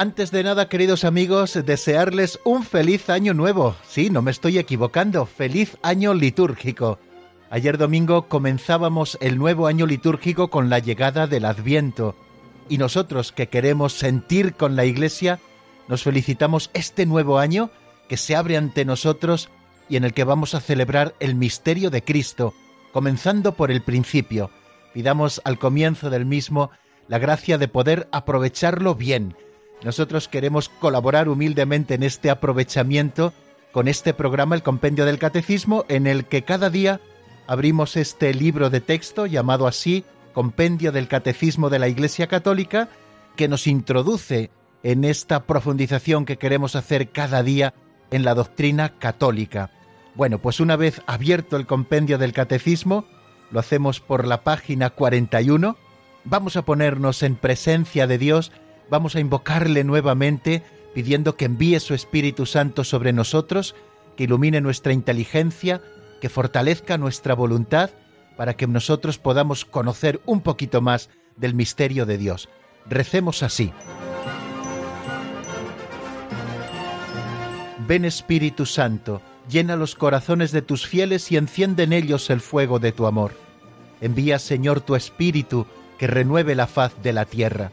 Antes de nada, queridos amigos, desearles un feliz año nuevo. Sí, no me estoy equivocando, feliz año litúrgico. Ayer domingo comenzábamos el nuevo año litúrgico con la llegada del Adviento. Y nosotros que queremos sentir con la Iglesia, nos felicitamos este nuevo año que se abre ante nosotros y en el que vamos a celebrar el misterio de Cristo, comenzando por el principio. Pidamos al comienzo del mismo la gracia de poder aprovecharlo bien. Nosotros queremos colaborar humildemente en este aprovechamiento con este programa, el Compendio del Catecismo, en el que cada día abrimos este libro de texto llamado así, Compendio del Catecismo de la Iglesia Católica, que nos introduce en esta profundización que queremos hacer cada día en la doctrina católica. Bueno, pues una vez abierto el compendio del catecismo, lo hacemos por la página 41, vamos a ponernos en presencia de Dios, vamos a invocarle nuevamente pidiendo que envíe su Espíritu Santo sobre nosotros, que ilumine nuestra inteligencia, que fortalezca nuestra voluntad, para que nosotros podamos conocer un poquito más del misterio de Dios. Recemos así. Ven Espíritu Santo, llena los corazones de tus fieles y enciende en ellos el fuego de tu amor. Envía, Señor, tu Espíritu, que renueve la faz de la tierra.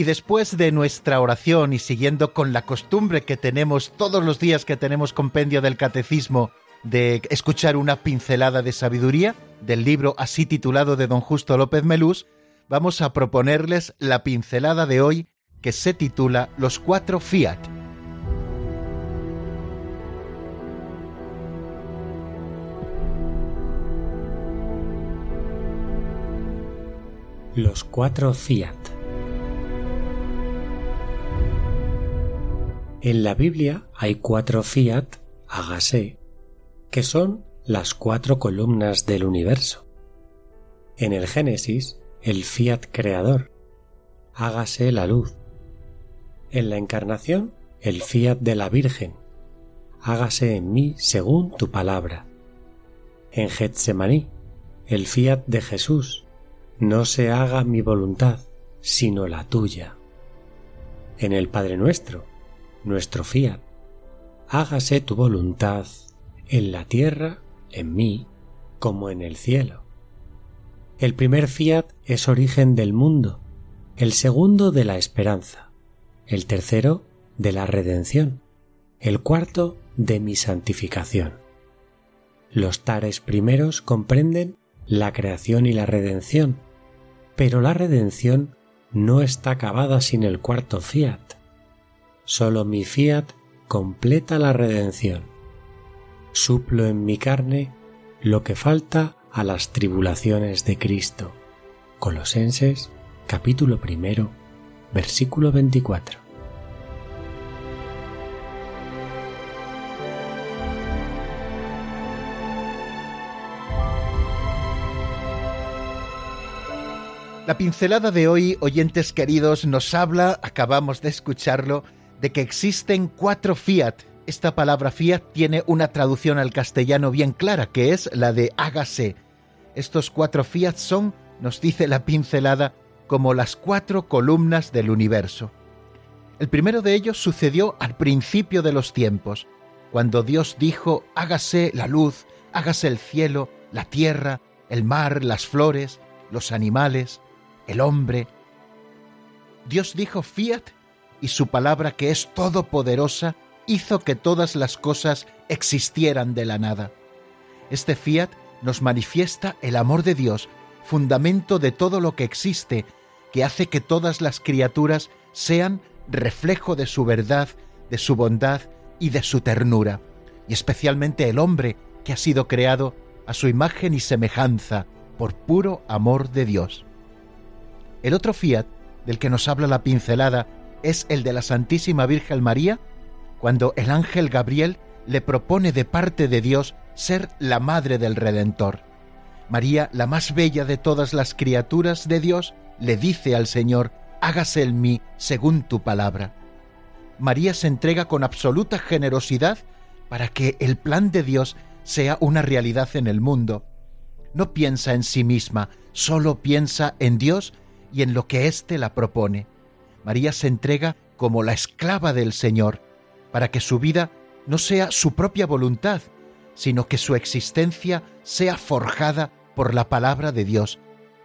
Y después de nuestra oración y siguiendo con la costumbre que tenemos todos los días que tenemos compendio del catecismo de escuchar una pincelada de sabiduría del libro así titulado de don Justo López Melús, vamos a proponerles la pincelada de hoy que se titula Los cuatro Fiat. Los cuatro Fiat. En la Biblia hay cuatro fiat, hágase, que son las cuatro columnas del universo. En el Génesis, el fiat creador, hágase la luz. En la Encarnación, el fiat de la Virgen, hágase en mí según tu palabra. En Getsemaní, el fiat de Jesús, no se haga mi voluntad, sino la tuya. En el Padre Nuestro, nuestro fiat. Hágase tu voluntad en la tierra, en mí, como en el cielo. El primer fiat es origen del mundo, el segundo de la esperanza, el tercero de la redención, el cuarto de mi santificación. Los tares primeros comprenden la creación y la redención, pero la redención no está acabada sin el cuarto fiat. Solo mi fiat completa la redención. Suplo en mi carne lo que falta a las tribulaciones de Cristo. Colosenses capítulo primero, versículo 24. La pincelada de hoy, oyentes queridos, nos habla, acabamos de escucharlo, de que existen cuatro fiat. Esta palabra fiat tiene una traducción al castellano bien clara, que es la de hágase. Estos cuatro fiat son, nos dice la pincelada, como las cuatro columnas del universo. El primero de ellos sucedió al principio de los tiempos, cuando Dios dijo, hágase la luz, hágase el cielo, la tierra, el mar, las flores, los animales, el hombre. Dios dijo fiat y su palabra que es todopoderosa hizo que todas las cosas existieran de la nada. Este fiat nos manifiesta el amor de Dios, fundamento de todo lo que existe, que hace que todas las criaturas sean reflejo de su verdad, de su bondad y de su ternura, y especialmente el hombre que ha sido creado a su imagen y semejanza por puro amor de Dios. El otro fiat del que nos habla la pincelada es el de la Santísima Virgen María, cuando el ángel Gabriel le propone de parte de Dios ser la madre del Redentor. María, la más bella de todas las criaturas de Dios, le dice al Señor, hágase en mí según tu palabra. María se entrega con absoluta generosidad para que el plan de Dios sea una realidad en el mundo. No piensa en sí misma, solo piensa en Dios y en lo que éste la propone. María se entrega como la esclava del Señor, para que su vida no sea su propia voluntad, sino que su existencia sea forjada por la palabra de Dios,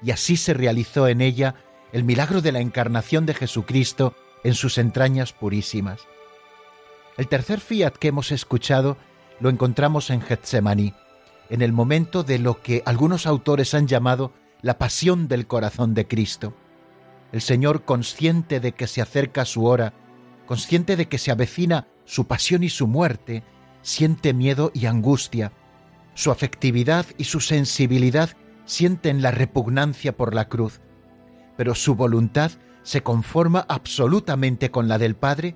y así se realizó en ella el milagro de la encarnación de Jesucristo en sus entrañas purísimas. El tercer fiat que hemos escuchado lo encontramos en Getsemaní, en el momento de lo que algunos autores han llamado la pasión del corazón de Cristo. El Señor, consciente de que se acerca su hora, consciente de que se avecina su pasión y su muerte, siente miedo y angustia. Su afectividad y su sensibilidad sienten la repugnancia por la cruz, pero su voluntad se conforma absolutamente con la del Padre,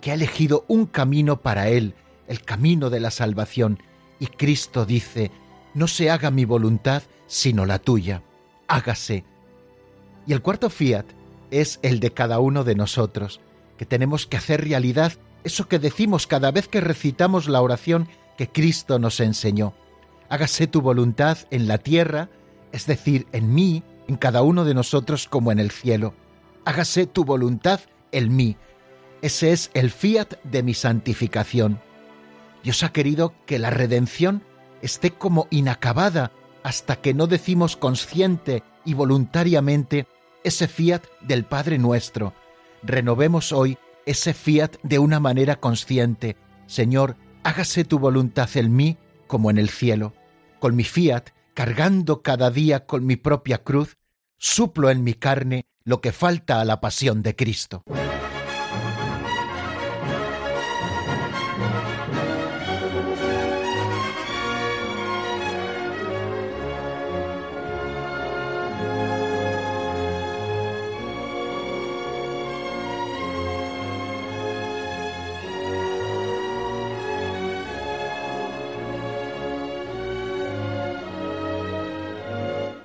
que ha elegido un camino para él, el camino de la salvación, y Cristo dice, no se haga mi voluntad sino la tuya, hágase. Y el cuarto fiat es el de cada uno de nosotros, que tenemos que hacer realidad eso que decimos cada vez que recitamos la oración que Cristo nos enseñó. Hágase tu voluntad en la tierra, es decir, en mí, en cada uno de nosotros como en el cielo. Hágase tu voluntad en mí. Ese es el fiat de mi santificación. Dios ha querido que la redención esté como inacabada hasta que no decimos consciente y voluntariamente ese fiat del Padre nuestro. Renovemos hoy ese fiat de una manera consciente. Señor, hágase tu voluntad en mí como en el cielo. Con mi fiat, cargando cada día con mi propia cruz, suplo en mi carne lo que falta a la pasión de Cristo.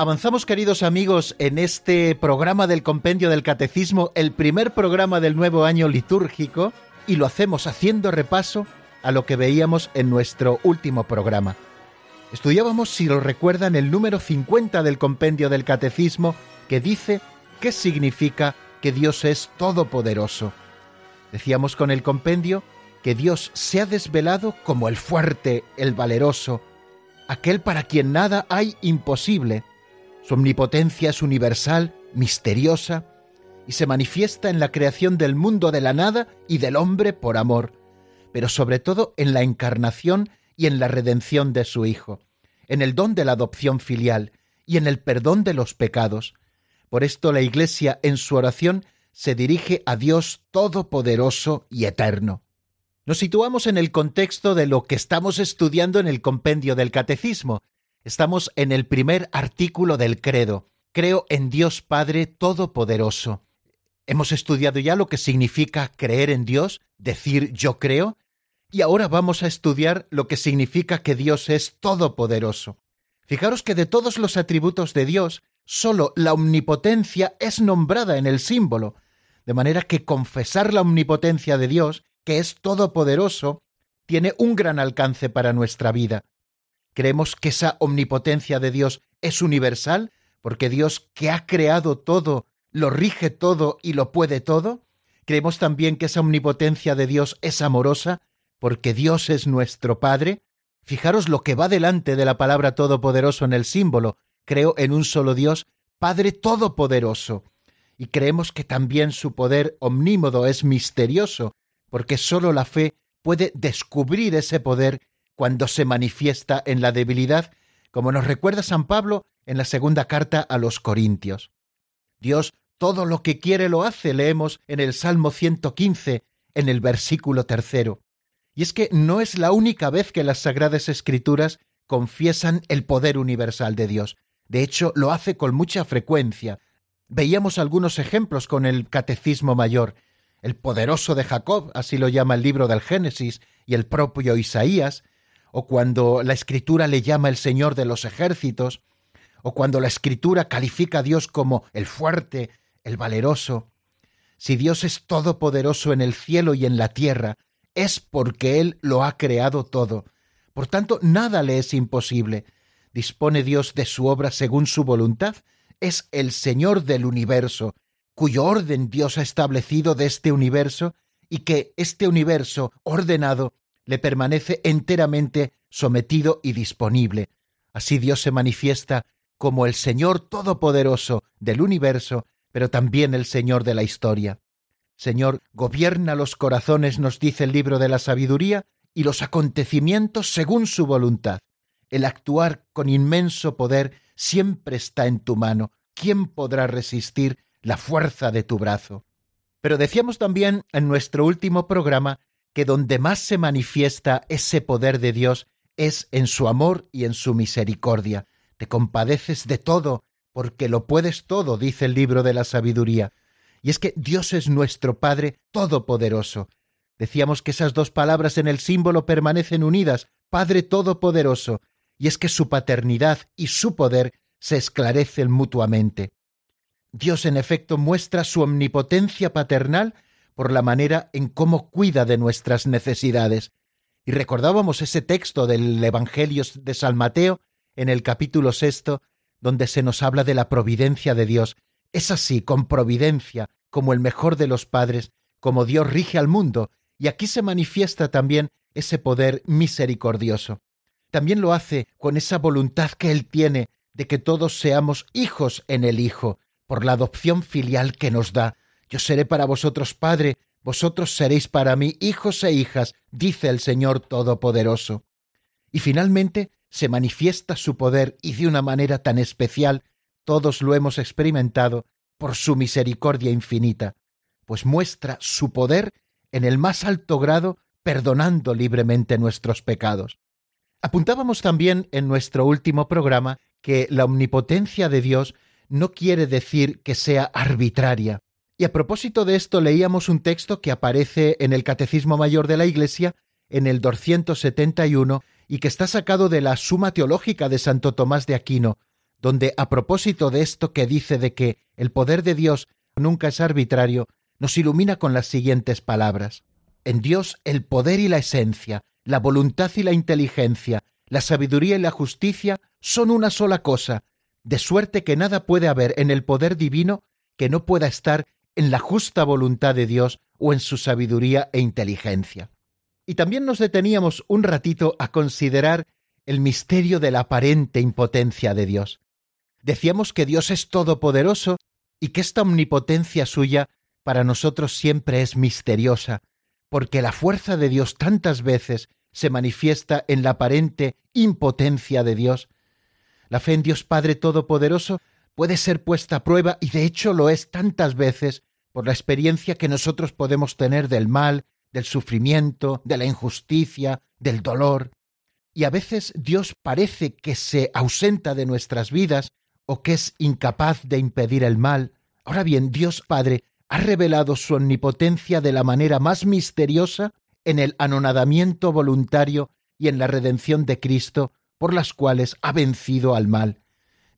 Avanzamos, queridos amigos, en este programa del Compendio del Catecismo, el primer programa del nuevo año litúrgico, y lo hacemos haciendo repaso a lo que veíamos en nuestro último programa. Estudiábamos, si lo recuerdan, el número 50 del Compendio del Catecismo, que dice qué significa que Dios es todopoderoso. Decíamos con el compendio que Dios se ha desvelado como el fuerte, el valeroso, aquel para quien nada hay imposible, su omnipotencia es universal, misteriosa, y se manifiesta en la creación del mundo de la nada y del hombre por amor, pero sobre todo en la encarnación y en la redención de su Hijo, en el don de la adopción filial y en el perdón de los pecados. Por esto la Iglesia en su oración se dirige a Dios Todopoderoso y Eterno. Nos situamos en el contexto de lo que estamos estudiando en el compendio del Catecismo, Estamos en el primer artículo del credo. Creo en Dios Padre Todopoderoso. Hemos estudiado ya lo que significa creer en Dios, decir yo creo, y ahora vamos a estudiar lo que significa que Dios es todopoderoso. Fijaros que de todos los atributos de Dios, solo la omnipotencia es nombrada en el símbolo, de manera que confesar la omnipotencia de Dios, que es todopoderoso, tiene un gran alcance para nuestra vida. Creemos que esa omnipotencia de Dios es universal, porque Dios que ha creado todo, lo rige todo y lo puede todo. Creemos también que esa omnipotencia de Dios es amorosa, porque Dios es nuestro Padre. Fijaros lo que va delante de la palabra todopoderoso en el símbolo. Creo en un solo Dios, Padre todopoderoso. Y creemos que también su poder omnímodo es misterioso, porque sólo la fe puede descubrir ese poder cuando se manifiesta en la debilidad, como nos recuerda San Pablo en la segunda carta a los Corintios. Dios todo lo que quiere lo hace, leemos en el Salmo 115, en el versículo tercero. Y es que no es la única vez que las Sagradas Escrituras confiesan el poder universal de Dios. De hecho, lo hace con mucha frecuencia. Veíamos algunos ejemplos con el Catecismo Mayor. El poderoso de Jacob, así lo llama el libro del Génesis, y el propio Isaías, o cuando la Escritura le llama el Señor de los ejércitos, o cuando la Escritura califica a Dios como el fuerte, el valeroso. Si Dios es todopoderoso en el cielo y en la tierra, es porque Él lo ha creado todo. Por tanto, nada le es imposible. Dispone Dios de su obra según su voluntad, es el Señor del universo, cuyo orden Dios ha establecido de este universo y que este universo ordenado le permanece enteramente sometido y disponible. Así Dios se manifiesta como el Señor Todopoderoso del universo, pero también el Señor de la historia. Señor, gobierna los corazones, nos dice el libro de la sabiduría, y los acontecimientos según su voluntad. El actuar con inmenso poder siempre está en tu mano. ¿Quién podrá resistir la fuerza de tu brazo? Pero decíamos también en nuestro último programa que donde más se manifiesta ese poder de Dios es en su amor y en su misericordia. Te compadeces de todo, porque lo puedes todo, dice el libro de la sabiduría. Y es que Dios es nuestro Padre Todopoderoso. Decíamos que esas dos palabras en el símbolo permanecen unidas, Padre Todopoderoso, y es que su paternidad y su poder se esclarecen mutuamente. Dios en efecto muestra su omnipotencia paternal por la manera en cómo cuida de nuestras necesidades. Y recordábamos ese texto del Evangelio de San Mateo en el capítulo sexto, donde se nos habla de la providencia de Dios. Es así, con providencia, como el mejor de los padres, como Dios rige al mundo, y aquí se manifiesta también ese poder misericordioso. También lo hace con esa voluntad que Él tiene de que todos seamos hijos en el Hijo, por la adopción filial que nos da, yo seré para vosotros Padre, vosotros seréis para mí hijos e hijas, dice el Señor Todopoderoso. Y finalmente se manifiesta su poder y de una manera tan especial, todos lo hemos experimentado, por su misericordia infinita, pues muestra su poder en el más alto grado, perdonando libremente nuestros pecados. Apuntábamos también en nuestro último programa que la omnipotencia de Dios no quiere decir que sea arbitraria, y a propósito de esto leíamos un texto que aparece en el Catecismo Mayor de la Iglesia, en el 271, y que está sacado de la Suma Teológica de Santo Tomás de Aquino, donde a propósito de esto que dice de que el poder de Dios nunca es arbitrario, nos ilumina con las siguientes palabras. En Dios el poder y la esencia, la voluntad y la inteligencia, la sabiduría y la justicia son una sola cosa, de suerte que nada puede haber en el poder divino que no pueda estar en la justa voluntad de Dios o en su sabiduría e inteligencia. Y también nos deteníamos un ratito a considerar el misterio de la aparente impotencia de Dios. Decíamos que Dios es todopoderoso y que esta omnipotencia suya para nosotros siempre es misteriosa, porque la fuerza de Dios tantas veces se manifiesta en la aparente impotencia de Dios. La fe en Dios Padre Todopoderoso puede ser puesta a prueba y de hecho lo es tantas veces por la experiencia que nosotros podemos tener del mal, del sufrimiento, de la injusticia, del dolor. Y a veces Dios parece que se ausenta de nuestras vidas o que es incapaz de impedir el mal. Ahora bien, Dios Padre ha revelado su omnipotencia de la manera más misteriosa en el anonadamiento voluntario y en la redención de Cristo, por las cuales ha vencido al mal.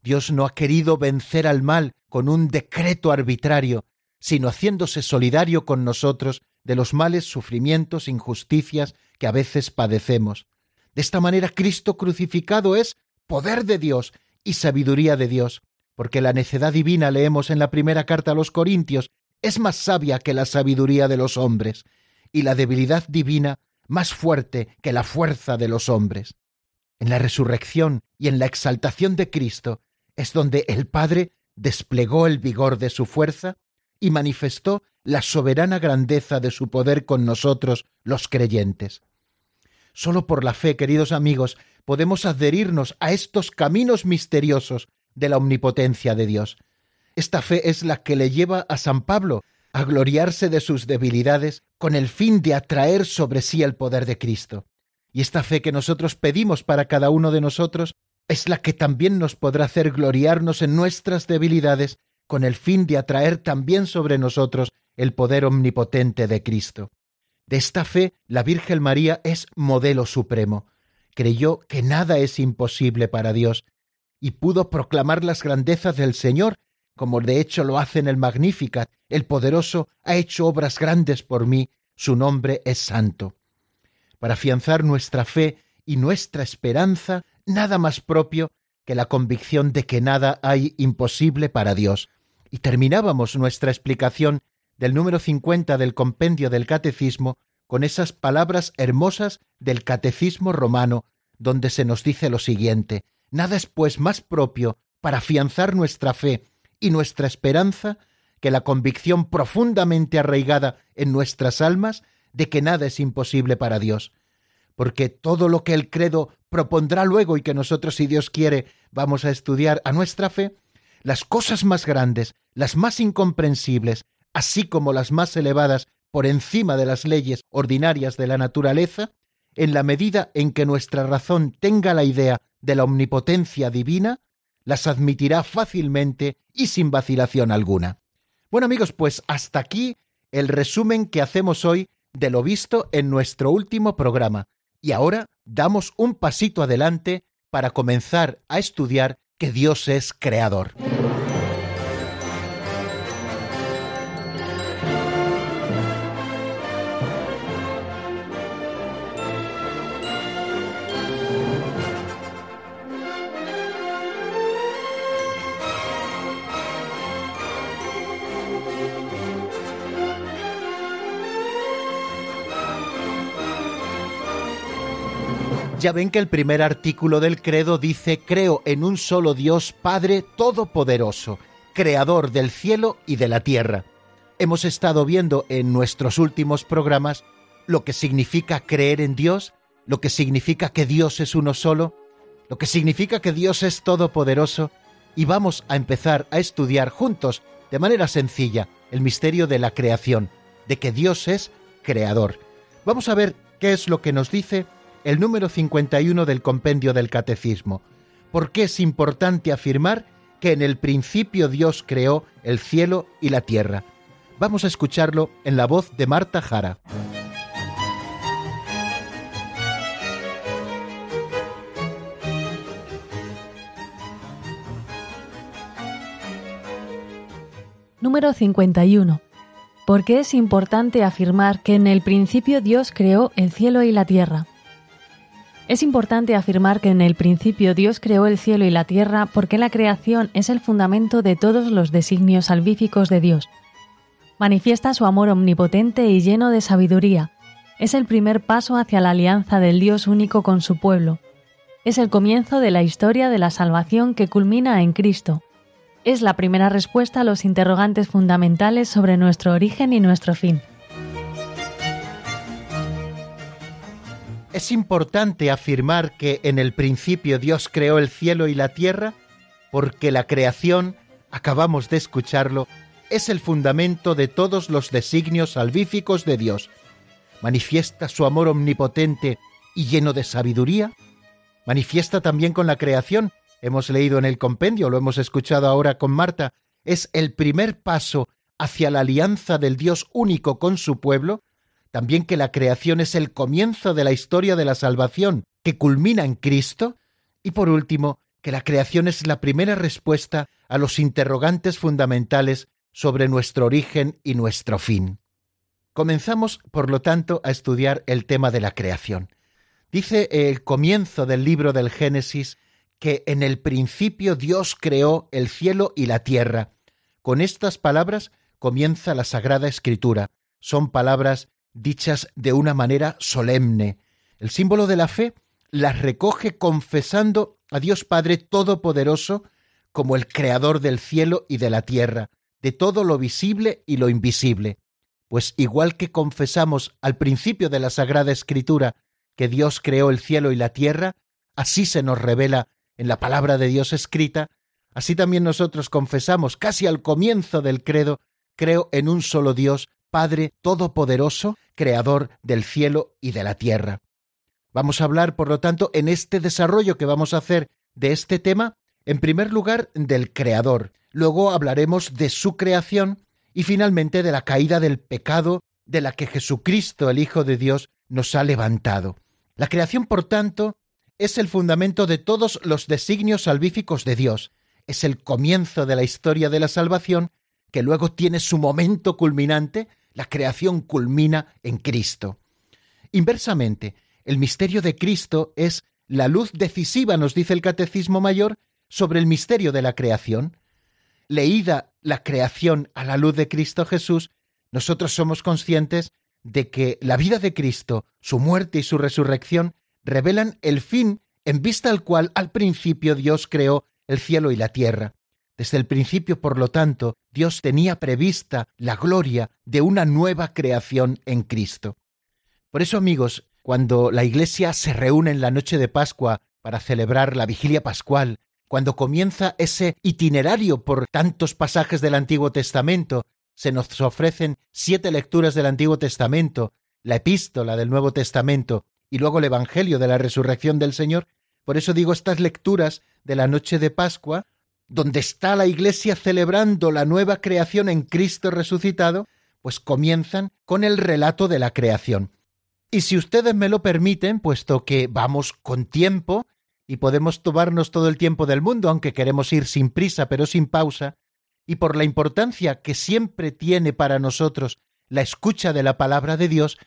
Dios no ha querido vencer al mal con un decreto arbitrario, sino haciéndose solidario con nosotros de los males, sufrimientos, injusticias que a veces padecemos. De esta manera Cristo crucificado es poder de Dios y sabiduría de Dios, porque la necedad divina, leemos en la primera carta a los Corintios, es más sabia que la sabiduría de los hombres, y la debilidad divina más fuerte que la fuerza de los hombres. En la resurrección y en la exaltación de Cristo es donde el Padre desplegó el vigor de su fuerza y manifestó la soberana grandeza de su poder con nosotros los creyentes. Solo por la fe, queridos amigos, podemos adherirnos a estos caminos misteriosos de la omnipotencia de Dios. Esta fe es la que le lleva a San Pablo a gloriarse de sus debilidades con el fin de atraer sobre sí el poder de Cristo. Y esta fe que nosotros pedimos para cada uno de nosotros es la que también nos podrá hacer gloriarnos en nuestras debilidades con el fin de atraer también sobre nosotros el poder omnipotente de Cristo. De esta fe la Virgen María es modelo supremo. Creyó que nada es imposible para Dios y pudo proclamar las grandezas del Señor, como de hecho lo hace en el Magnificat. El poderoso ha hecho obras grandes por mí, su nombre es santo. Para afianzar nuestra fe y nuestra esperanza, nada más propio que la convicción de que nada hay imposible para Dios. Y terminábamos nuestra explicación del número 50 del compendio del Catecismo con esas palabras hermosas del Catecismo romano, donde se nos dice lo siguiente, Nada es pues más propio para afianzar nuestra fe y nuestra esperanza que la convicción profundamente arraigada en nuestras almas de que nada es imposible para Dios, porque todo lo que el credo propondrá luego y que nosotros, si Dios quiere, vamos a estudiar a nuestra fe, las cosas más grandes, las más incomprensibles, así como las más elevadas por encima de las leyes ordinarias de la naturaleza, en la medida en que nuestra razón tenga la idea de la omnipotencia divina, las admitirá fácilmente y sin vacilación alguna. Bueno amigos, pues hasta aquí el resumen que hacemos hoy de lo visto en nuestro último programa. Y ahora damos un pasito adelante para comenzar a estudiar que Dios es creador. Ya ven que el primer artículo del credo dice, creo en un solo Dios Padre Todopoderoso, Creador del cielo y de la tierra. Hemos estado viendo en nuestros últimos programas lo que significa creer en Dios, lo que significa que Dios es uno solo, lo que significa que Dios es todopoderoso, y vamos a empezar a estudiar juntos, de manera sencilla, el misterio de la creación, de que Dios es creador. Vamos a ver qué es lo que nos dice el número 51 del compendio del Catecismo. ¿Por qué es importante afirmar que en el principio Dios creó el cielo y la tierra? Vamos a escucharlo en la voz de Marta Jara. Número 51. ¿Por qué es importante afirmar que en el principio Dios creó el cielo y la tierra? Es importante afirmar que en el principio Dios creó el cielo y la tierra porque la creación es el fundamento de todos los designios salvíficos de Dios. Manifiesta su amor omnipotente y lleno de sabiduría. Es el primer paso hacia la alianza del Dios único con su pueblo. Es el comienzo de la historia de la salvación que culmina en Cristo. Es la primera respuesta a los interrogantes fundamentales sobre nuestro origen y nuestro fin. Es importante afirmar que en el principio Dios creó el cielo y la tierra porque la creación, acabamos de escucharlo, es el fundamento de todos los designios salvíficos de Dios. Manifiesta su amor omnipotente y lleno de sabiduría. Manifiesta también con la creación. Hemos leído en el compendio, lo hemos escuchado ahora con Marta. Es el primer paso hacia la alianza del Dios único con su pueblo también que la creación es el comienzo de la historia de la salvación, que culmina en Cristo, y por último, que la creación es la primera respuesta a los interrogantes fundamentales sobre nuestro origen y nuestro fin. Comenzamos, por lo tanto, a estudiar el tema de la creación. Dice el comienzo del libro del Génesis que en el principio Dios creó el cielo y la tierra. Con estas palabras comienza la Sagrada Escritura. Son palabras dichas de una manera solemne. El símbolo de la fe las recoge confesando a Dios Padre Todopoderoso como el Creador del cielo y de la tierra, de todo lo visible y lo invisible. Pues igual que confesamos al principio de la Sagrada Escritura que Dios creó el cielo y la tierra, así se nos revela en la palabra de Dios escrita, así también nosotros confesamos casi al comienzo del credo, creo en un solo Dios, Padre Todopoderoso, Creador del cielo y de la tierra. Vamos a hablar, por lo tanto, en este desarrollo que vamos a hacer de este tema, en primer lugar, del Creador, luego hablaremos de su creación y finalmente de la caída del pecado de la que Jesucristo, el Hijo de Dios, nos ha levantado. La creación, por tanto, es el fundamento de todos los designios salvíficos de Dios, es el comienzo de la historia de la salvación, que luego tiene su momento culminante, la creación culmina en Cristo. Inversamente, el misterio de Cristo es la luz decisiva, nos dice el Catecismo Mayor, sobre el misterio de la creación. Leída la creación a la luz de Cristo Jesús, nosotros somos conscientes de que la vida de Cristo, su muerte y su resurrección revelan el fin en vista al cual al principio Dios creó el cielo y la tierra. Desde el principio, por lo tanto, Dios tenía prevista la gloria de una nueva creación en Cristo. Por eso, amigos, cuando la Iglesia se reúne en la noche de Pascua para celebrar la vigilia pascual, cuando comienza ese itinerario por tantos pasajes del Antiguo Testamento, se nos ofrecen siete lecturas del Antiguo Testamento, la epístola del Nuevo Testamento y luego el Evangelio de la resurrección del Señor. Por eso digo estas lecturas de la noche de Pascua, donde está la Iglesia celebrando la nueva creación en Cristo resucitado, pues comienzan con el relato de la creación. Y si ustedes me lo permiten, puesto que vamos con tiempo y podemos tomarnos todo el tiempo del mundo, aunque queremos ir sin prisa pero sin pausa, y por la importancia que siempre tiene para nosotros la escucha de la palabra de Dios,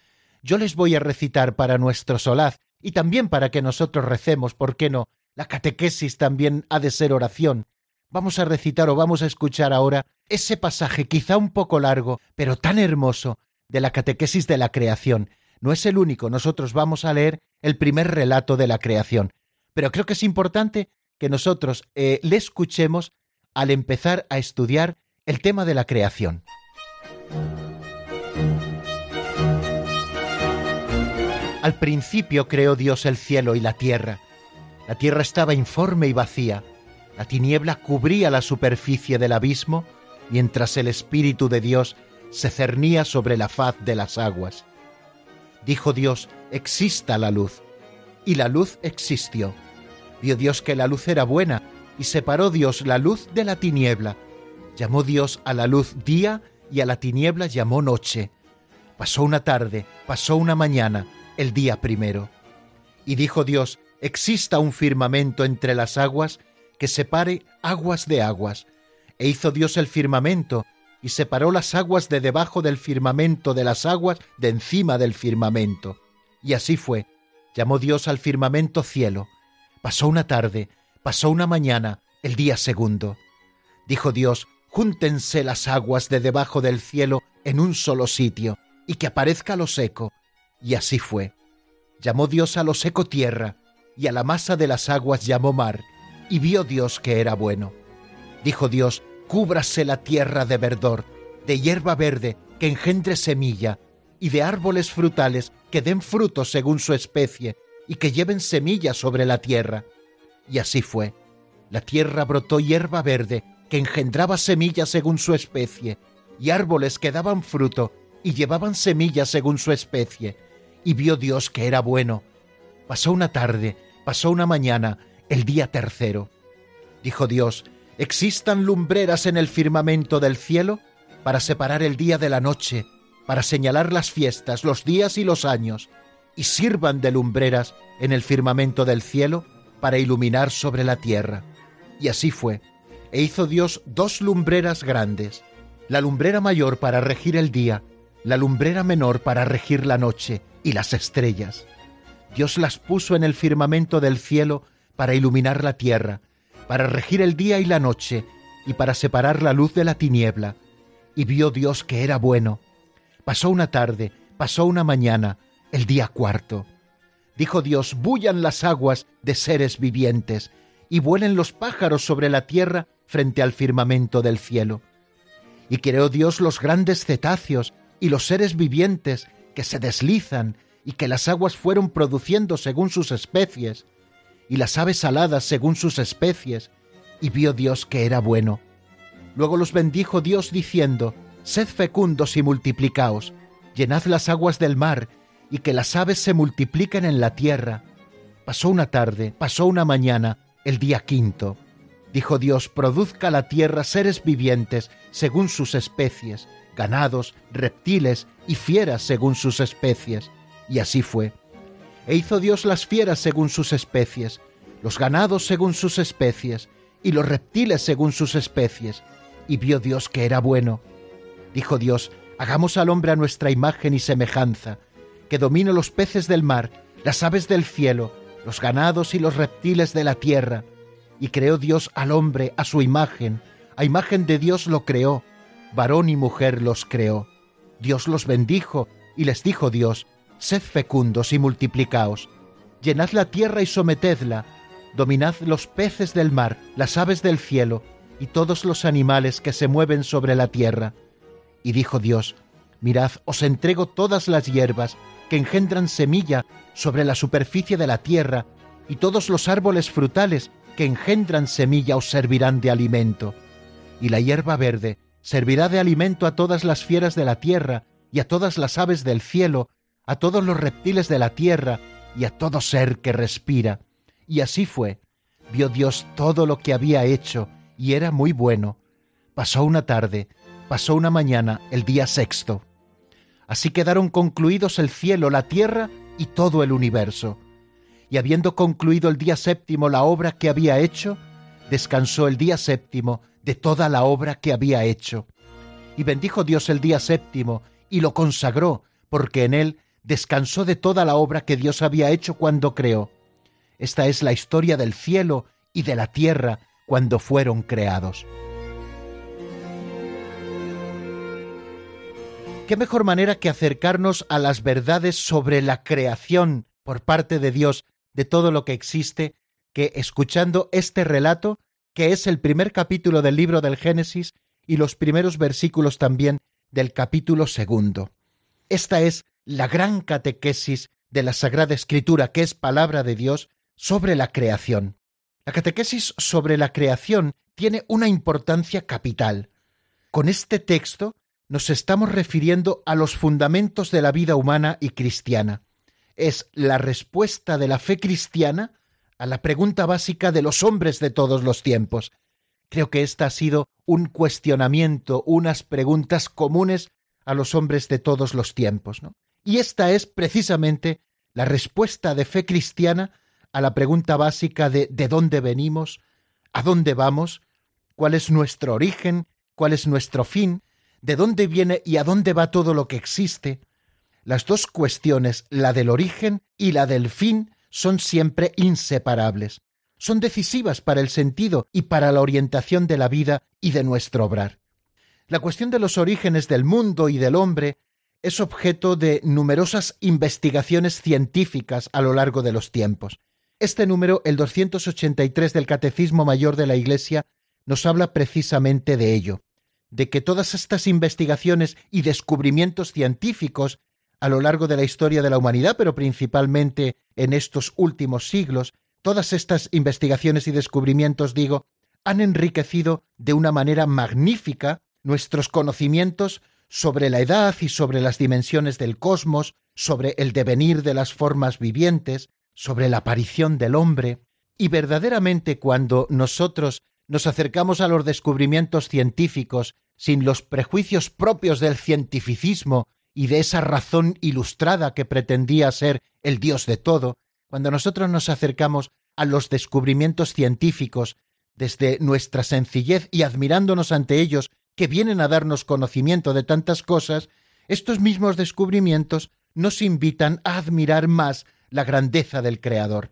yo les voy a recitar para nuestro solaz y también para que nosotros recemos, ¿por qué no? La catequesis también ha de ser oración. Vamos a recitar o vamos a escuchar ahora ese pasaje quizá un poco largo, pero tan hermoso, de la catequesis de la creación. No es el único, nosotros vamos a leer el primer relato de la creación. Pero creo que es importante que nosotros eh, le escuchemos al empezar a estudiar el tema de la creación. Al principio creó Dios el cielo y la tierra. La tierra estaba informe y vacía. La tiniebla cubría la superficie del abismo, mientras el Espíritu de Dios se cernía sobre la faz de las aguas. Dijo Dios, exista la luz. Y la luz existió. Vio Dios que la luz era buena, y separó Dios la luz de la tiniebla. Llamó Dios a la luz día, y a la tiniebla llamó noche. Pasó una tarde, pasó una mañana, el día primero. Y dijo Dios, exista un firmamento entre las aguas que separe aguas de aguas. E hizo Dios el firmamento, y separó las aguas de debajo del firmamento de las aguas de encima del firmamento. Y así fue. Llamó Dios al firmamento cielo. Pasó una tarde, pasó una mañana, el día segundo. Dijo Dios, júntense las aguas de debajo del cielo en un solo sitio, y que aparezca lo seco, y así fue. Llamó Dios a lo seco tierra, y a la masa de las aguas llamó mar, y vio Dios que era bueno. Dijo Dios, cúbrase la tierra de verdor, de hierba verde que engendre semilla, y de árboles frutales que den frutos según su especie, y que lleven semilla sobre la tierra. Y así fue. La tierra brotó hierba verde que engendraba semilla según su especie, y árboles que daban fruto y llevaban semilla según su especie y vio Dios que era bueno. Pasó una tarde, pasó una mañana, el día tercero. Dijo Dios, existan lumbreras en el firmamento del cielo para separar el día de la noche, para señalar las fiestas, los días y los años, y sirvan de lumbreras en el firmamento del cielo para iluminar sobre la tierra. Y así fue. E hizo Dios dos lumbreras grandes, la lumbrera mayor para regir el día, la lumbrera menor para regir la noche y las estrellas. Dios las puso en el firmamento del cielo para iluminar la tierra, para regir el día y la noche, y para separar la luz de la tiniebla. Y vio Dios que era bueno. Pasó una tarde, pasó una mañana, el día cuarto. Dijo Dios, bullan las aguas de seres vivientes, y vuelen los pájaros sobre la tierra frente al firmamento del cielo. Y creó Dios los grandes cetáceos y los seres vivientes que se deslizan y que las aguas fueron produciendo según sus especies, y las aves aladas según sus especies, y vio Dios que era bueno. Luego los bendijo Dios diciendo, Sed fecundos y multiplicaos, llenad las aguas del mar, y que las aves se multipliquen en la tierra. Pasó una tarde, pasó una mañana, el día quinto. Dijo Dios, produzca la tierra seres vivientes según sus especies, ganados, reptiles y fieras según sus especies. Y así fue. E hizo Dios las fieras según sus especies, los ganados según sus especies, y los reptiles según sus especies. Y vio Dios que era bueno. Dijo Dios, hagamos al hombre a nuestra imagen y semejanza, que domine los peces del mar, las aves del cielo, los ganados y los reptiles de la tierra. Y creó Dios al hombre a su imagen, a imagen de Dios lo creó, varón y mujer los creó. Dios los bendijo y les dijo Dios, Sed fecundos y multiplicaos, llenad la tierra y sometedla, dominad los peces del mar, las aves del cielo y todos los animales que se mueven sobre la tierra. Y dijo Dios, Mirad, os entrego todas las hierbas que engendran semilla sobre la superficie de la tierra, y todos los árboles frutales que engendran semilla os servirán de alimento. Y la hierba verde servirá de alimento a todas las fieras de la tierra, y a todas las aves del cielo, a todos los reptiles de la tierra y a todo ser que respira. Y así fue. Vio Dios todo lo que había hecho, y era muy bueno. Pasó una tarde, pasó una mañana, el día sexto. Así quedaron concluidos el cielo, la tierra y todo el universo. Y habiendo concluido el día séptimo la obra que había hecho, descansó el día séptimo de toda la obra que había hecho. Y bendijo Dios el día séptimo y lo consagró, porque en él descansó de toda la obra que Dios había hecho cuando creó. Esta es la historia del cielo y de la tierra cuando fueron creados. ¿Qué mejor manera que acercarnos a las verdades sobre la creación por parte de Dios de todo lo que existe que escuchando este relato, que es el primer capítulo del libro del Génesis y los primeros versículos también del capítulo segundo? Esta es la gran catequesis de la Sagrada Escritura, que es palabra de Dios, sobre la creación. La catequesis sobre la creación tiene una importancia capital. Con este texto nos estamos refiriendo a los fundamentos de la vida humana y cristiana. Es la respuesta de la fe cristiana a la pregunta básica de los hombres de todos los tiempos. Creo que esta ha sido un cuestionamiento, unas preguntas comunes a los hombres de todos los tiempos. ¿no? Y esta es precisamente la respuesta de fe cristiana a la pregunta básica de ¿de dónde venimos? ¿A dónde vamos? ¿Cuál es nuestro origen? ¿Cuál es nuestro fin? ¿De dónde viene y a dónde va todo lo que existe? Las dos cuestiones, la del origen y la del fin, son siempre inseparables. Son decisivas para el sentido y para la orientación de la vida y de nuestro obrar. La cuestión de los orígenes del mundo y del hombre es objeto de numerosas investigaciones científicas a lo largo de los tiempos. Este número, el 283 del Catecismo Mayor de la Iglesia, nos habla precisamente de ello, de que todas estas investigaciones y descubrimientos científicos a lo largo de la historia de la humanidad, pero principalmente en estos últimos siglos, todas estas investigaciones y descubrimientos, digo, han enriquecido de una manera magnífica nuestros conocimientos sobre la edad y sobre las dimensiones del cosmos, sobre el devenir de las formas vivientes, sobre la aparición del hombre, y verdaderamente cuando nosotros nos acercamos a los descubrimientos científicos sin los prejuicios propios del cientificismo y de esa razón ilustrada que pretendía ser el Dios de todo, cuando nosotros nos acercamos a los descubrimientos científicos desde nuestra sencillez y admirándonos ante ellos que vienen a darnos conocimiento de tantas cosas, estos mismos descubrimientos nos invitan a admirar más la grandeza del Creador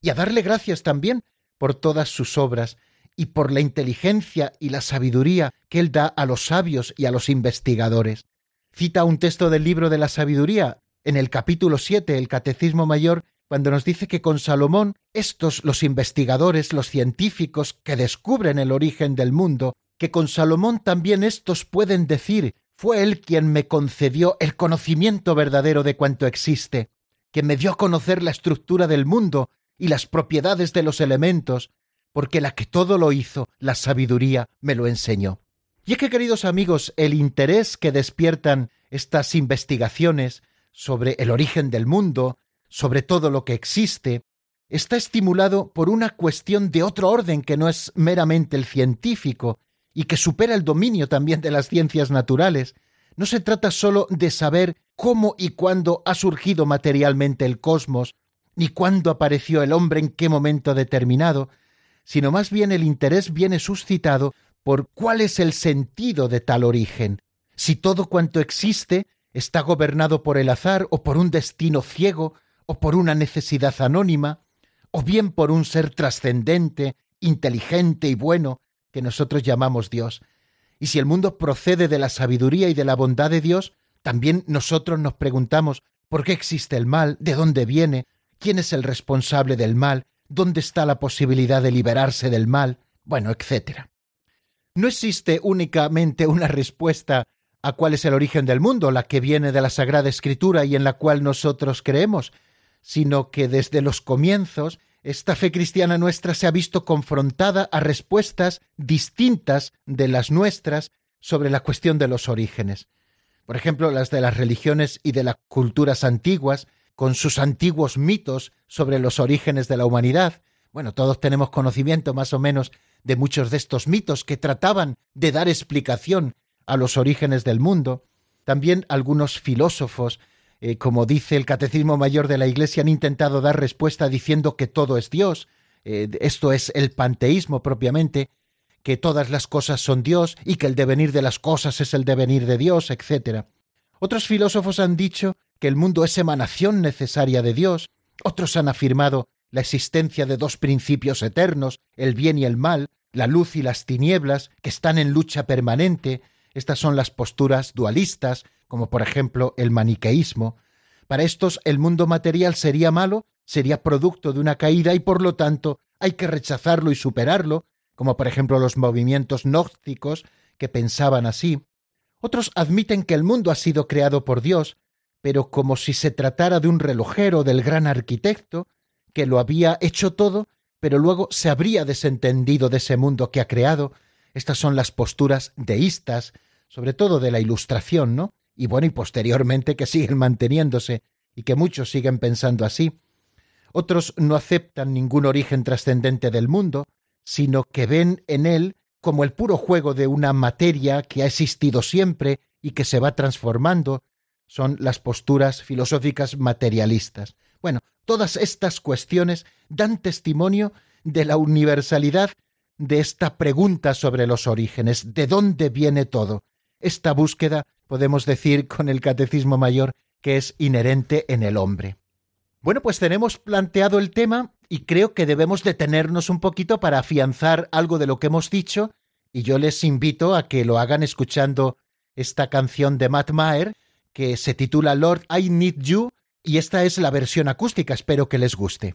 y a darle gracias también por todas sus obras y por la inteligencia y la sabiduría que Él da a los sabios y a los investigadores. Cita un texto del libro de la sabiduría en el capítulo 7, el Catecismo Mayor, cuando nos dice que con Salomón estos, los investigadores, los científicos que descubren el origen del mundo, que con Salomón también estos pueden decir, fue él quien me concedió el conocimiento verdadero de cuanto existe, que me dio a conocer la estructura del mundo y las propiedades de los elementos, porque la que todo lo hizo, la sabiduría, me lo enseñó. Y es que, queridos amigos, el interés que despiertan estas investigaciones sobre el origen del mundo, sobre todo lo que existe, está estimulado por una cuestión de otro orden que no es meramente el científico y que supera el dominio también de las ciencias naturales. No se trata sólo de saber cómo y cuándo ha surgido materialmente el cosmos, ni cuándo apareció el hombre en qué momento determinado, sino más bien el interés viene suscitado por cuál es el sentido de tal origen, si todo cuanto existe está gobernado por el azar o por un destino ciego o por una necesidad anónima, o bien por un ser trascendente, inteligente y bueno que nosotros llamamos Dios. Y si el mundo procede de la sabiduría y de la bondad de Dios, también nosotros nos preguntamos ¿por qué existe el mal? ¿De dónde viene? ¿Quién es el responsable del mal? ¿Dónde está la posibilidad de liberarse del mal? Bueno, etcétera. No existe únicamente una respuesta a cuál es el origen del mundo, la que viene de la Sagrada Escritura y en la cual nosotros creemos, sino que desde los comienzos esta fe cristiana nuestra se ha visto confrontada a respuestas distintas de las nuestras sobre la cuestión de los orígenes. Por ejemplo, las de las religiones y de las culturas antiguas, con sus antiguos mitos sobre los orígenes de la humanidad. Bueno, todos tenemos conocimiento más o menos de muchos de estos mitos que trataban de dar explicación a los orígenes del mundo. También algunos filósofos, eh, como dice el Catecismo Mayor de la Iglesia, han intentado dar respuesta diciendo que todo es Dios. Eh, esto es el panteísmo propiamente, que todas las cosas son Dios y que el devenir de las cosas es el devenir de Dios, etc. Otros filósofos han dicho que el mundo es emanación necesaria de Dios, otros han afirmado la existencia de dos principios eternos, el bien y el mal, la luz y las tinieblas, que están en lucha permanente. Estas son las posturas dualistas, como por ejemplo el maniqueísmo. Para estos el mundo material sería malo, sería producto de una caída y por lo tanto hay que rechazarlo y superarlo, como por ejemplo los movimientos gnósticos que pensaban así. Otros admiten que el mundo ha sido creado por Dios, pero como si se tratara de un relojero del gran arquitecto, que lo había hecho todo, pero luego se habría desentendido de ese mundo que ha creado. Estas son las posturas deístas, sobre todo de la Ilustración, ¿no? Y bueno, y posteriormente que siguen manteniéndose y que muchos siguen pensando así. Otros no aceptan ningún origen trascendente del mundo, sino que ven en él como el puro juego de una materia que ha existido siempre y que se va transformando, son las posturas filosóficas materialistas. Bueno, todas estas cuestiones dan testimonio de la universalidad de esta pregunta sobre los orígenes, de dónde viene todo. Esta búsqueda, podemos decir con el Catecismo Mayor, que es inherente en el hombre. Bueno, pues tenemos planteado el tema y creo que debemos detenernos un poquito para afianzar algo de lo que hemos dicho y yo les invito a que lo hagan escuchando esta canción de Matt Maher que se titula Lord I Need You y esta es la versión acústica, espero que les guste.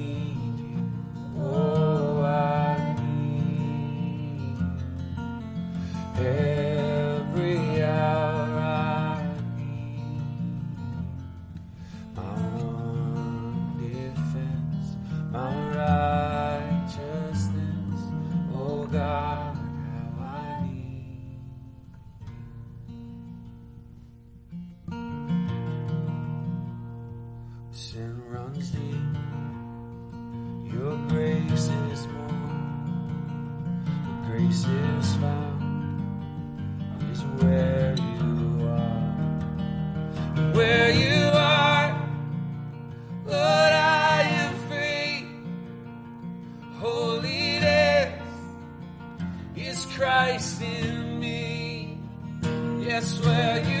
Christ in me. Yes, where you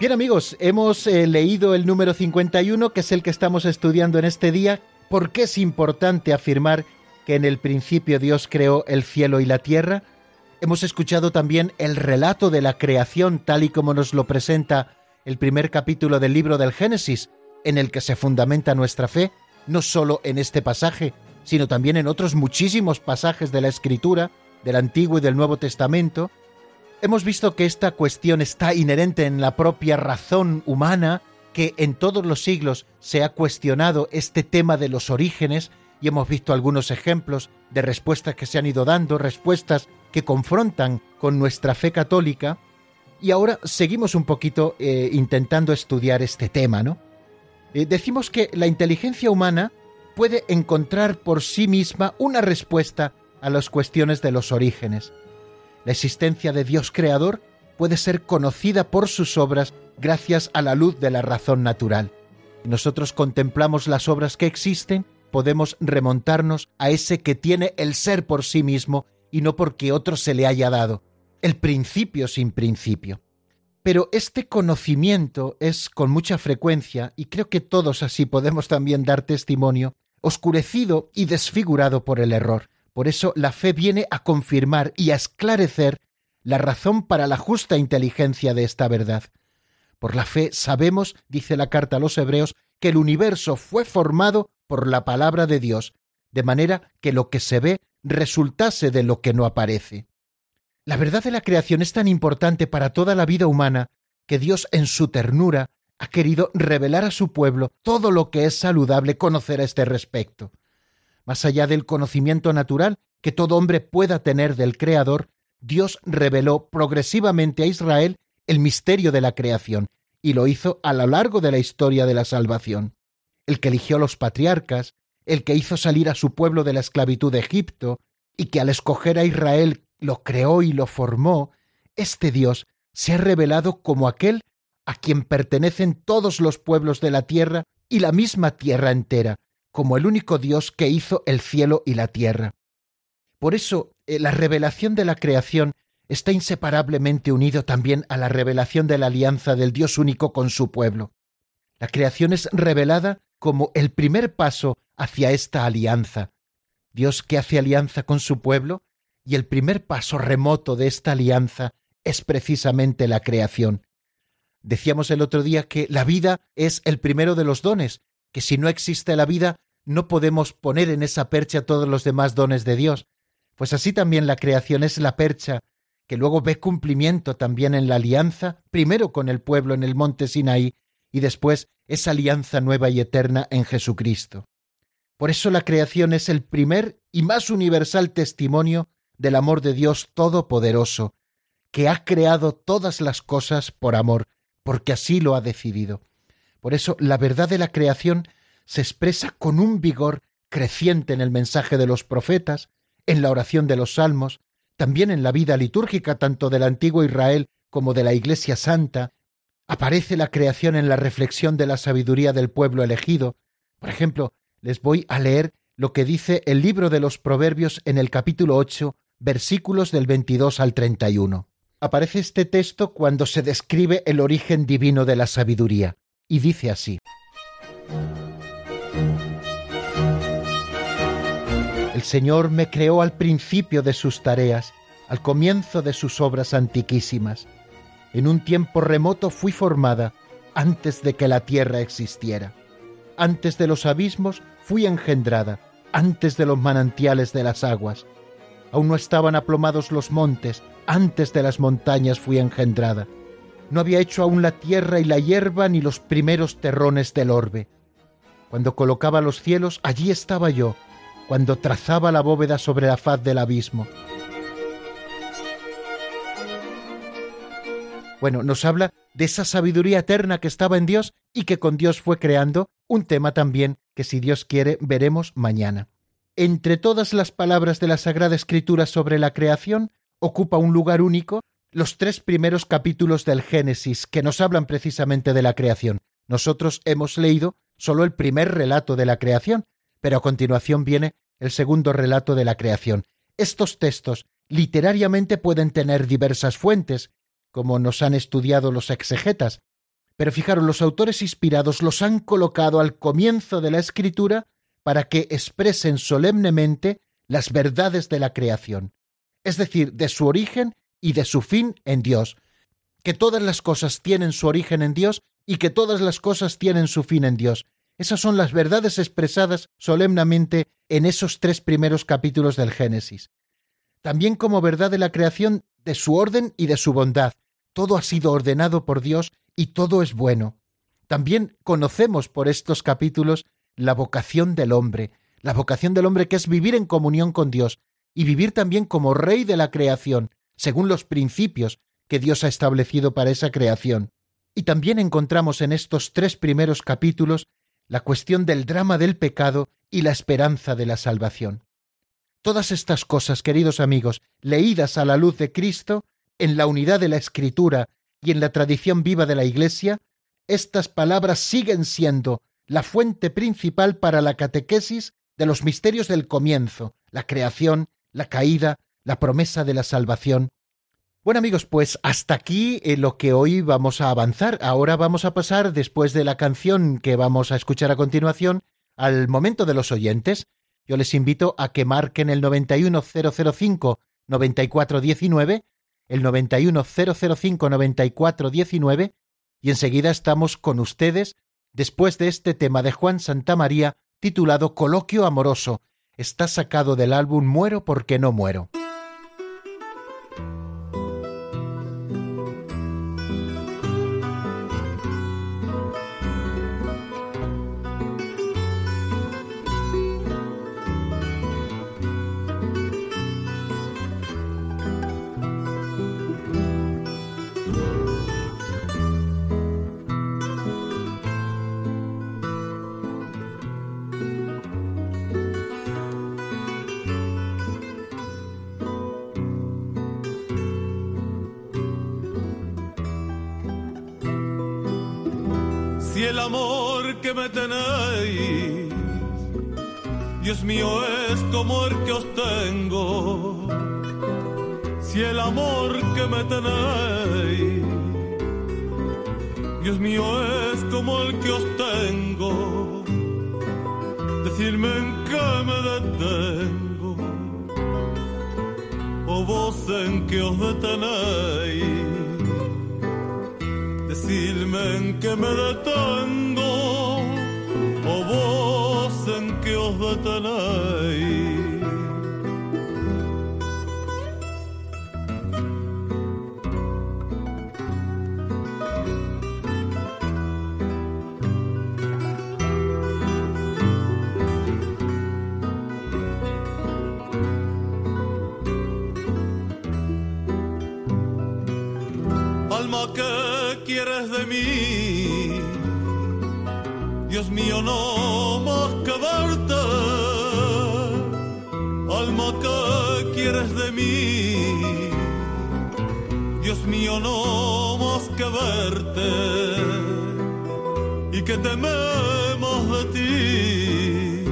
Bien amigos, hemos eh, leído el número 51, que es el que estamos estudiando en este día. ¿Por qué es importante afirmar que en el principio Dios creó el cielo y la tierra? Hemos escuchado también el relato de la creación tal y como nos lo presenta el primer capítulo del libro del Génesis, en el que se fundamenta nuestra fe, no solo en este pasaje, sino también en otros muchísimos pasajes de la Escritura, del Antiguo y del Nuevo Testamento, Hemos visto que esta cuestión está inherente en la propia razón humana, que en todos los siglos se ha cuestionado este tema de los orígenes y hemos visto algunos ejemplos de respuestas que se han ido dando, respuestas que confrontan con nuestra fe católica. Y ahora seguimos un poquito eh, intentando estudiar este tema, ¿no? Eh, decimos que la inteligencia humana puede encontrar por sí misma una respuesta a las cuestiones de los orígenes. La existencia de Dios creador puede ser conocida por sus obras gracias a la luz de la razón natural. Nosotros contemplamos las obras que existen, podemos remontarnos a ese que tiene el ser por sí mismo y no porque otro se le haya dado, el principio sin principio. Pero este conocimiento es con mucha frecuencia, y creo que todos así podemos también dar testimonio, oscurecido y desfigurado por el error. Por eso la fe viene a confirmar y a esclarecer la razón para la justa inteligencia de esta verdad. Por la fe sabemos, dice la carta a los Hebreos, que el universo fue formado por la palabra de Dios, de manera que lo que se ve resultase de lo que no aparece. La verdad de la creación es tan importante para toda la vida humana que Dios en su ternura ha querido revelar a su pueblo todo lo que es saludable conocer a este respecto. Más allá del conocimiento natural que todo hombre pueda tener del Creador, Dios reveló progresivamente a Israel el misterio de la creación, y lo hizo a lo largo de la historia de la salvación. El que eligió a los patriarcas, el que hizo salir a su pueblo de la esclavitud de Egipto, y que al escoger a Israel lo creó y lo formó, este Dios se ha revelado como aquel a quien pertenecen todos los pueblos de la tierra y la misma tierra entera, como el único Dios que hizo el cielo y la tierra. Por eso, eh, la revelación de la creación está inseparablemente unido también a la revelación de la alianza del Dios único con su pueblo. La creación es revelada como el primer paso hacia esta alianza. Dios que hace alianza con su pueblo, y el primer paso remoto de esta alianza es precisamente la creación. Decíamos el otro día que la vida es el primero de los dones, que si no existe la vida no podemos poner en esa percha todos los demás dones de Dios. Pues así también la creación es la percha que luego ve cumplimiento también en la alianza, primero con el pueblo en el monte Sinaí y después esa alianza nueva y eterna en Jesucristo. Por eso la creación es el primer y más universal testimonio del amor de Dios Todopoderoso, que ha creado todas las cosas por amor, porque así lo ha decidido. Por eso la verdad de la creación se expresa con un vigor creciente en el mensaje de los profetas, en la oración de los salmos, también en la vida litúrgica tanto del antiguo Israel como de la Iglesia Santa, aparece la creación en la reflexión de la sabiduría del pueblo elegido. Por ejemplo, les voy a leer lo que dice el libro de los Proverbios en el capítulo 8, versículos del 22 al 31 aparece este texto cuando se describe el origen divino de la sabiduría, y dice así. El Señor me creó al principio de sus tareas, al comienzo de sus obras antiquísimas. En un tiempo remoto fui formada, antes de que la tierra existiera. Antes de los abismos fui engendrada, antes de los manantiales de las aguas. Aún no estaban aplomados los montes, antes de las montañas fui engendrada. No había hecho aún la tierra y la hierba ni los primeros terrones del orbe. Cuando colocaba los cielos, allí estaba yo, cuando trazaba la bóveda sobre la faz del abismo. Bueno, nos habla de esa sabiduría eterna que estaba en Dios y que con Dios fue creando, un tema también que si Dios quiere veremos mañana. Entre todas las palabras de la Sagrada Escritura sobre la creación, ocupa un lugar único los tres primeros capítulos del Génesis que nos hablan precisamente de la creación. Nosotros hemos leído solo el primer relato de la creación, pero a continuación viene el segundo relato de la creación. Estos textos literariamente pueden tener diversas fuentes, como nos han estudiado los exegetas, pero fijaros, los autores inspirados los han colocado al comienzo de la escritura para que expresen solemnemente las verdades de la creación es decir, de su origen y de su fin en Dios, que todas las cosas tienen su origen en Dios y que todas las cosas tienen su fin en Dios. Esas son las verdades expresadas solemnemente en esos tres primeros capítulos del Génesis. También como verdad de la creación, de su orden y de su bondad. Todo ha sido ordenado por Dios y todo es bueno. También conocemos por estos capítulos la vocación del hombre, la vocación del hombre que es vivir en comunión con Dios, y vivir también como rey de la creación, según los principios que Dios ha establecido para esa creación. Y también encontramos en estos tres primeros capítulos la cuestión del drama del pecado y la esperanza de la salvación. Todas estas cosas, queridos amigos, leídas a la luz de Cristo, en la unidad de la Escritura y en la tradición viva de la Iglesia, estas palabras siguen siendo la fuente principal para la catequesis de los misterios del comienzo, la creación la caída, la promesa de la salvación. Bueno amigos, pues hasta aquí eh, lo que hoy vamos a avanzar. Ahora vamos a pasar, después de la canción que vamos a escuchar a continuación, al momento de los oyentes. Yo les invito a que marquen el 91005 9419, el 91005 9419, y enseguida estamos con ustedes después de este tema de Juan Santa María titulado Coloquio Amoroso, está sacado del álbum Muero porque no muero. Mío, es como el que os tengo. Si el amor que me tenéis, Dios mío, es como el que os tengo. Decidme en qué me detengo, o vos en qué os detenéis. Decidme en qué me detengo, qué os. Alma, ¿qué quieres de mí? Dios mío, no ¿qué quieres de mí? Dios mío, no más que verte. Y que tememos de ti.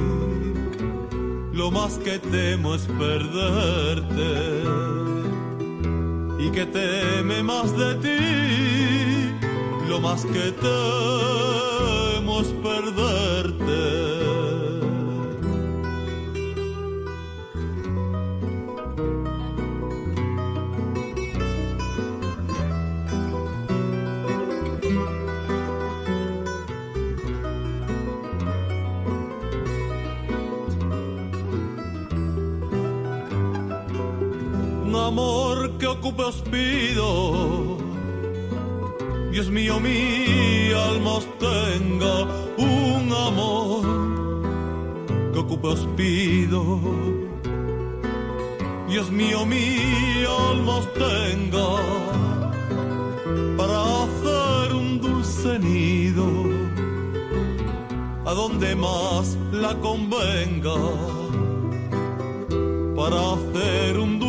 Lo más que temo es perderte y que teme más de ti, lo más que temo es perderte. Amor que ocupe os pido. Dios mío, mi alma os tenga un amor que ocupe os pido. Dios mío, mi alma os tenga para hacer un dulce nido a donde más la convenga para hacer un dulce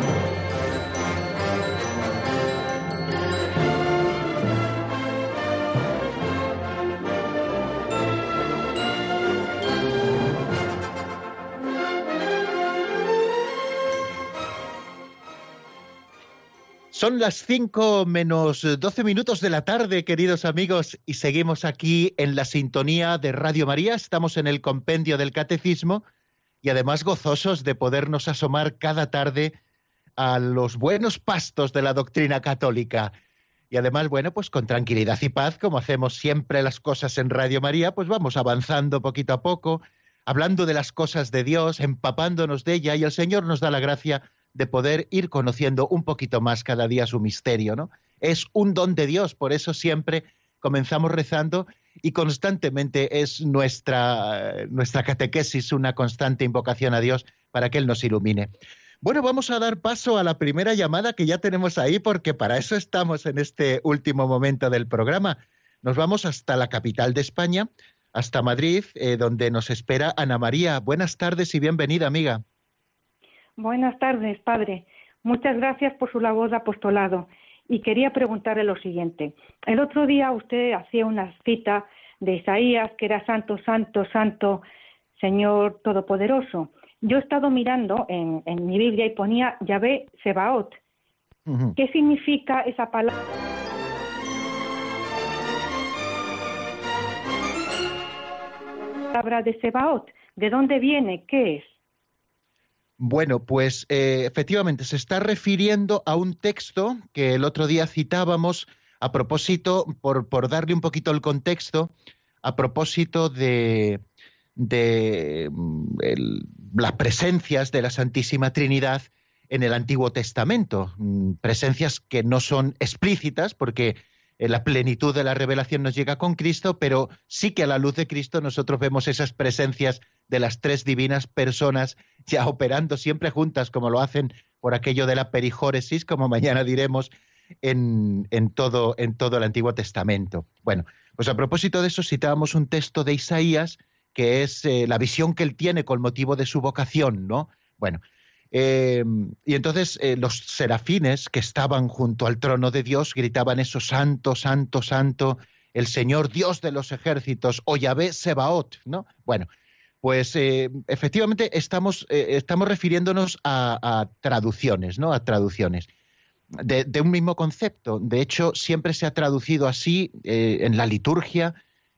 Son las 5 menos 12 minutos de la tarde, queridos amigos, y seguimos aquí en la sintonía de Radio María. Estamos en el compendio del Catecismo y además gozosos de podernos asomar cada tarde a los buenos pastos de la doctrina católica. Y además, bueno, pues con tranquilidad y paz, como hacemos siempre las cosas en Radio María, pues vamos avanzando poquito a poco, hablando de las cosas de Dios, empapándonos de ella, y el Señor nos da la gracia de poder ir conociendo un poquito más cada día su misterio, ¿no? Es un don de Dios, por eso siempre comenzamos rezando y constantemente es nuestra, nuestra catequesis una constante invocación a Dios para que Él nos ilumine. Bueno, vamos a dar paso a la primera llamada que ya tenemos ahí porque para eso estamos en este último momento del programa. Nos vamos hasta la capital de España, hasta Madrid, eh, donde nos espera Ana María. Buenas tardes y bienvenida, amiga. Buenas tardes, padre. Muchas gracias por su labor de apostolado. Y quería preguntarle lo siguiente. El otro día usted hacía una cita de Isaías, que era Santo, Santo, Santo, Señor Todopoderoso. Yo he estado mirando en, en mi Biblia y ponía Yahvé Sebaot. ¿Qué significa esa palabra? Palabra de Sebaot. ¿De dónde viene? ¿Qué es? Bueno, pues eh, efectivamente se está refiriendo a un texto que el otro día citábamos a propósito, por, darle un poquito el contexto, a propósito de, de mm, las presencias de la Santísima Trinidad en el Antiguo Testamento, mm, presencias que no son explícitas porque la plenitud de la revelación nos llega con Cristo, pero sí que a la luz de Cristo nosotros vemos esas presencias de las tres divinas personas ya operando siempre juntas, como lo hacen por aquello de la perijóresis, como mañana diremos, en, todo, en todo el Antiguo Testamento. Bueno, pues a propósito de eso citábamos un texto de Isaías, que es eh, la visión que él tiene con motivo de su vocación, ¿no? Bueno, eh, y entonces eh, los serafines que estaban junto al trono de Dios gritaban eso, santo, santo, santo, el Señor Dios de los ejércitos, o Yahvé Sebaot, ¿no? Bueno, pues eh, efectivamente estamos, estamos refiriéndonos a, traducciones, ¿no? A traducciones. De, un mismo concepto. De hecho, siempre se ha traducido así en la liturgia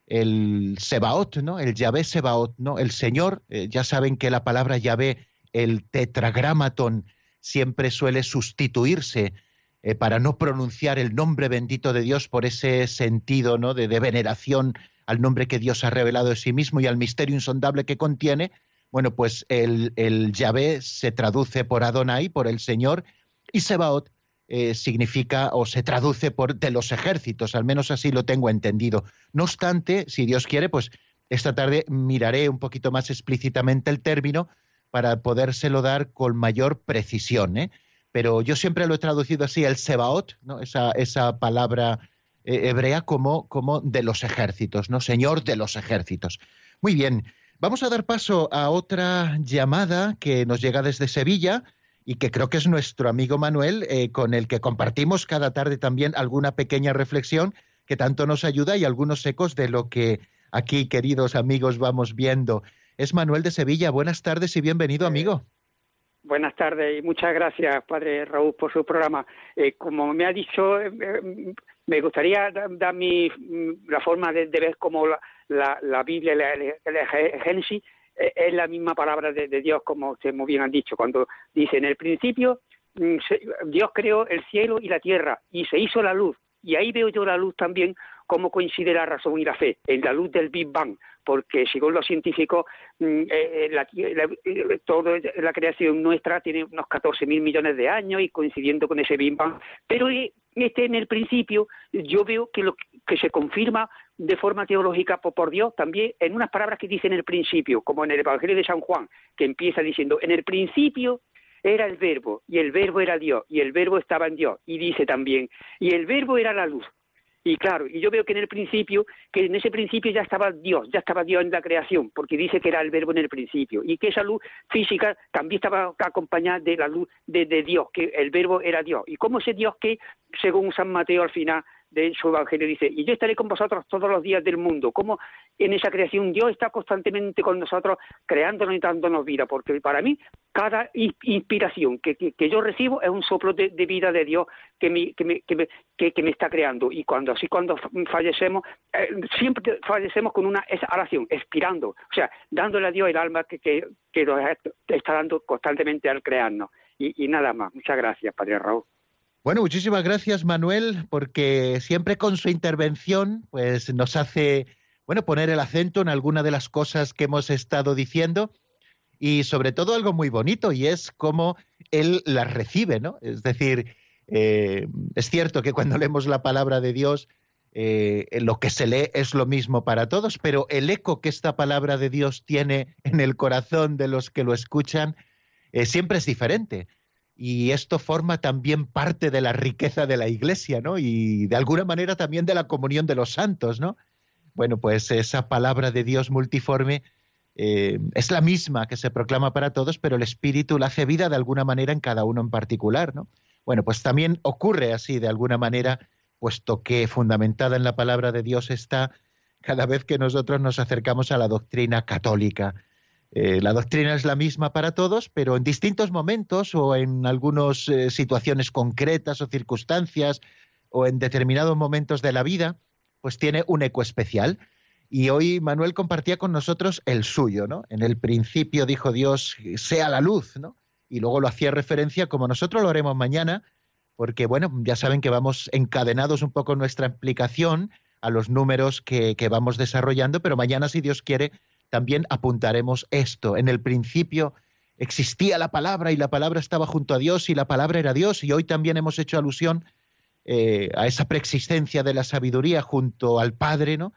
el Sebaot, ¿no? El Yahvé Sebaot, ¿no? El Señor, ya saben que la palabra Yahvé el tetragramaton siempre suele sustituirse eh, para no pronunciar el nombre bendito de Dios por ese sentido ¿no? de, veneración al nombre que Dios ha revelado de sí mismo y al misterio insondable que contiene. Bueno, pues el, el Yahvé se traduce por Adonai, por el Señor, y Sebaot eh, significa o se traduce por de los ejércitos, al menos así lo tengo entendido. No obstante, si Dios quiere, pues esta tarde miraré un poquito más explícitamente el término para podérselo dar con mayor precisión. ¿eh? Pero yo siempre lo he traducido así, el Sebaot, ¿no? esa, esa palabra eh, hebrea como, como de los ejércitos, ¿no? Señor de los ejércitos. Muy bien, vamos a dar paso a otra llamada que nos llega desde Sevilla y que creo que es nuestro amigo Manuel, eh, con el que compartimos cada tarde también alguna pequeña reflexión que tanto nos ayuda y algunos ecos de lo que aquí, queridos amigos, vamos viendo es Manuel de Sevilla. Buenas tardes y bienvenido, amigo. Buenas tardes y muchas gracias, padre Raúl, por su programa. Eh, como me ha dicho, eh, eh, me gustaría dar mi, mm, la forma de, ver cómo la, la, Biblia, la, Génesis, es la misma palabra de, Dios, como usted muy bien han dicho, cuando dice, en el principio mm, Dios creó el cielo y la tierra y se hizo la luz. Y ahí veo yo la luz también, cómo coincide la razón y la fe, en la luz del Big Bang porque según los científicos, mm, eh, eh, la, eh, toda la creación nuestra tiene unos 14 mil millones de años y coincidiendo con ese Big Bang, pero este en el principio yo veo que lo que se confirma de forma teológica por, Dios también en unas palabras que dice en el principio, como en el Evangelio de San Juan, que empieza diciendo, en el principio era el verbo, y el verbo era Dios, y el verbo estaba en Dios, y dice también, y el verbo era la luz, y claro, y yo veo que en el principio, que en ese principio ya estaba Dios, ya estaba Dios en la creación, porque dice que era el verbo en el principio, y que esa luz física también estaba acompañada de la luz de, Dios, que el verbo era Dios. Y como ese Dios que, según San Mateo al final de su evangelio dice, y yo estaré con vosotros todos los días del mundo. Como en esa creación Dios está constantemente con nosotros, creándonos y dándonos vida, porque para mí cada inspiración que, yo recibo es un soplo de, vida de Dios que me, que, me, que, me, está creando. Y cuando así cuando fallecemos, eh, siempre fallecemos con una esa oración, expirando, o sea, dándole a Dios el alma que, que, nos está dando constantemente al crearnos. Y, y nada más. Muchas gracias, Padre Raúl. Bueno, muchísimas gracias Manuel, porque siempre con su intervención pues nos hace bueno poner el acento en alguna de las cosas que hemos estado diciendo y sobre todo algo muy bonito y es cómo él las recibe, ¿no? Es decir, eh, es cierto que cuando leemos la palabra de Dios eh, lo que se lee es lo mismo para todos, pero el eco que esta palabra de Dios tiene en el corazón de los que lo escuchan eh, siempre es diferente y esto forma también parte de la riqueza de la Iglesia, ¿no? Y de alguna manera también de la comunión de los santos, ¿no? Bueno, pues esa palabra de Dios multiforme eh, es la misma que se proclama para todos, pero el Espíritu la hace vida de alguna manera en cada uno en particular, ¿no? Bueno, pues también ocurre así de alguna manera, puesto que fundamentada en la palabra de Dios está cada vez que nosotros nos acercamos a la doctrina católica, eh, la doctrina es la misma para todos, pero en distintos momentos o en algunas eh, situaciones concretas o circunstancias o en determinados momentos de la vida, pues tiene un eco especial. Y hoy Manuel compartía con nosotros el suyo, ¿no? En el principio dijo Dios, sea la luz, ¿no? Y luego lo hacía referencia, como nosotros lo haremos mañana, porque, bueno, ya saben que vamos encadenados un poco nuestra implicación a los números que, que vamos desarrollando, pero mañana, si Dios quiere, también apuntaremos esto. En el principio existía la palabra y la palabra estaba junto a Dios y la palabra era Dios y hoy también hemos hecho alusión eh, a esa preexistencia de la sabiduría junto al Padre, ¿no?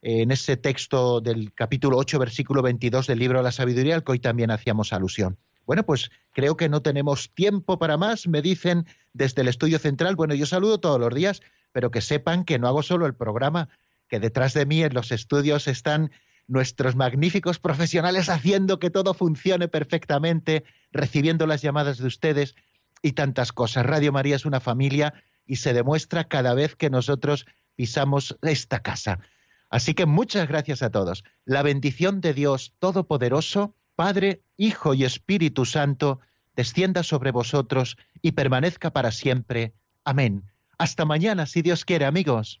en ese texto del capítulo 8, versículo 22 del libro la sabiduría, al que hoy también hacíamos alusión. Bueno, pues creo que no tenemos tiempo para más, me dicen desde el estudio central. Bueno, yo saludo todos los días, pero que sepan que no hago solo el programa, que detrás de mí en los estudios están nuestros magníficos profesionales haciendo que todo funcione perfectamente, recibiendo las llamadas de ustedes y tantas cosas. Radio María es una familia y se demuestra cada vez que nosotros pisamos esta casa. Así que muchas gracias a todos. La bendición de Dios Todopoderoso, Padre, Hijo y Espíritu Santo, descienda sobre vosotros y permanezca para siempre. Amén. Hasta mañana, si Dios quiere, amigos.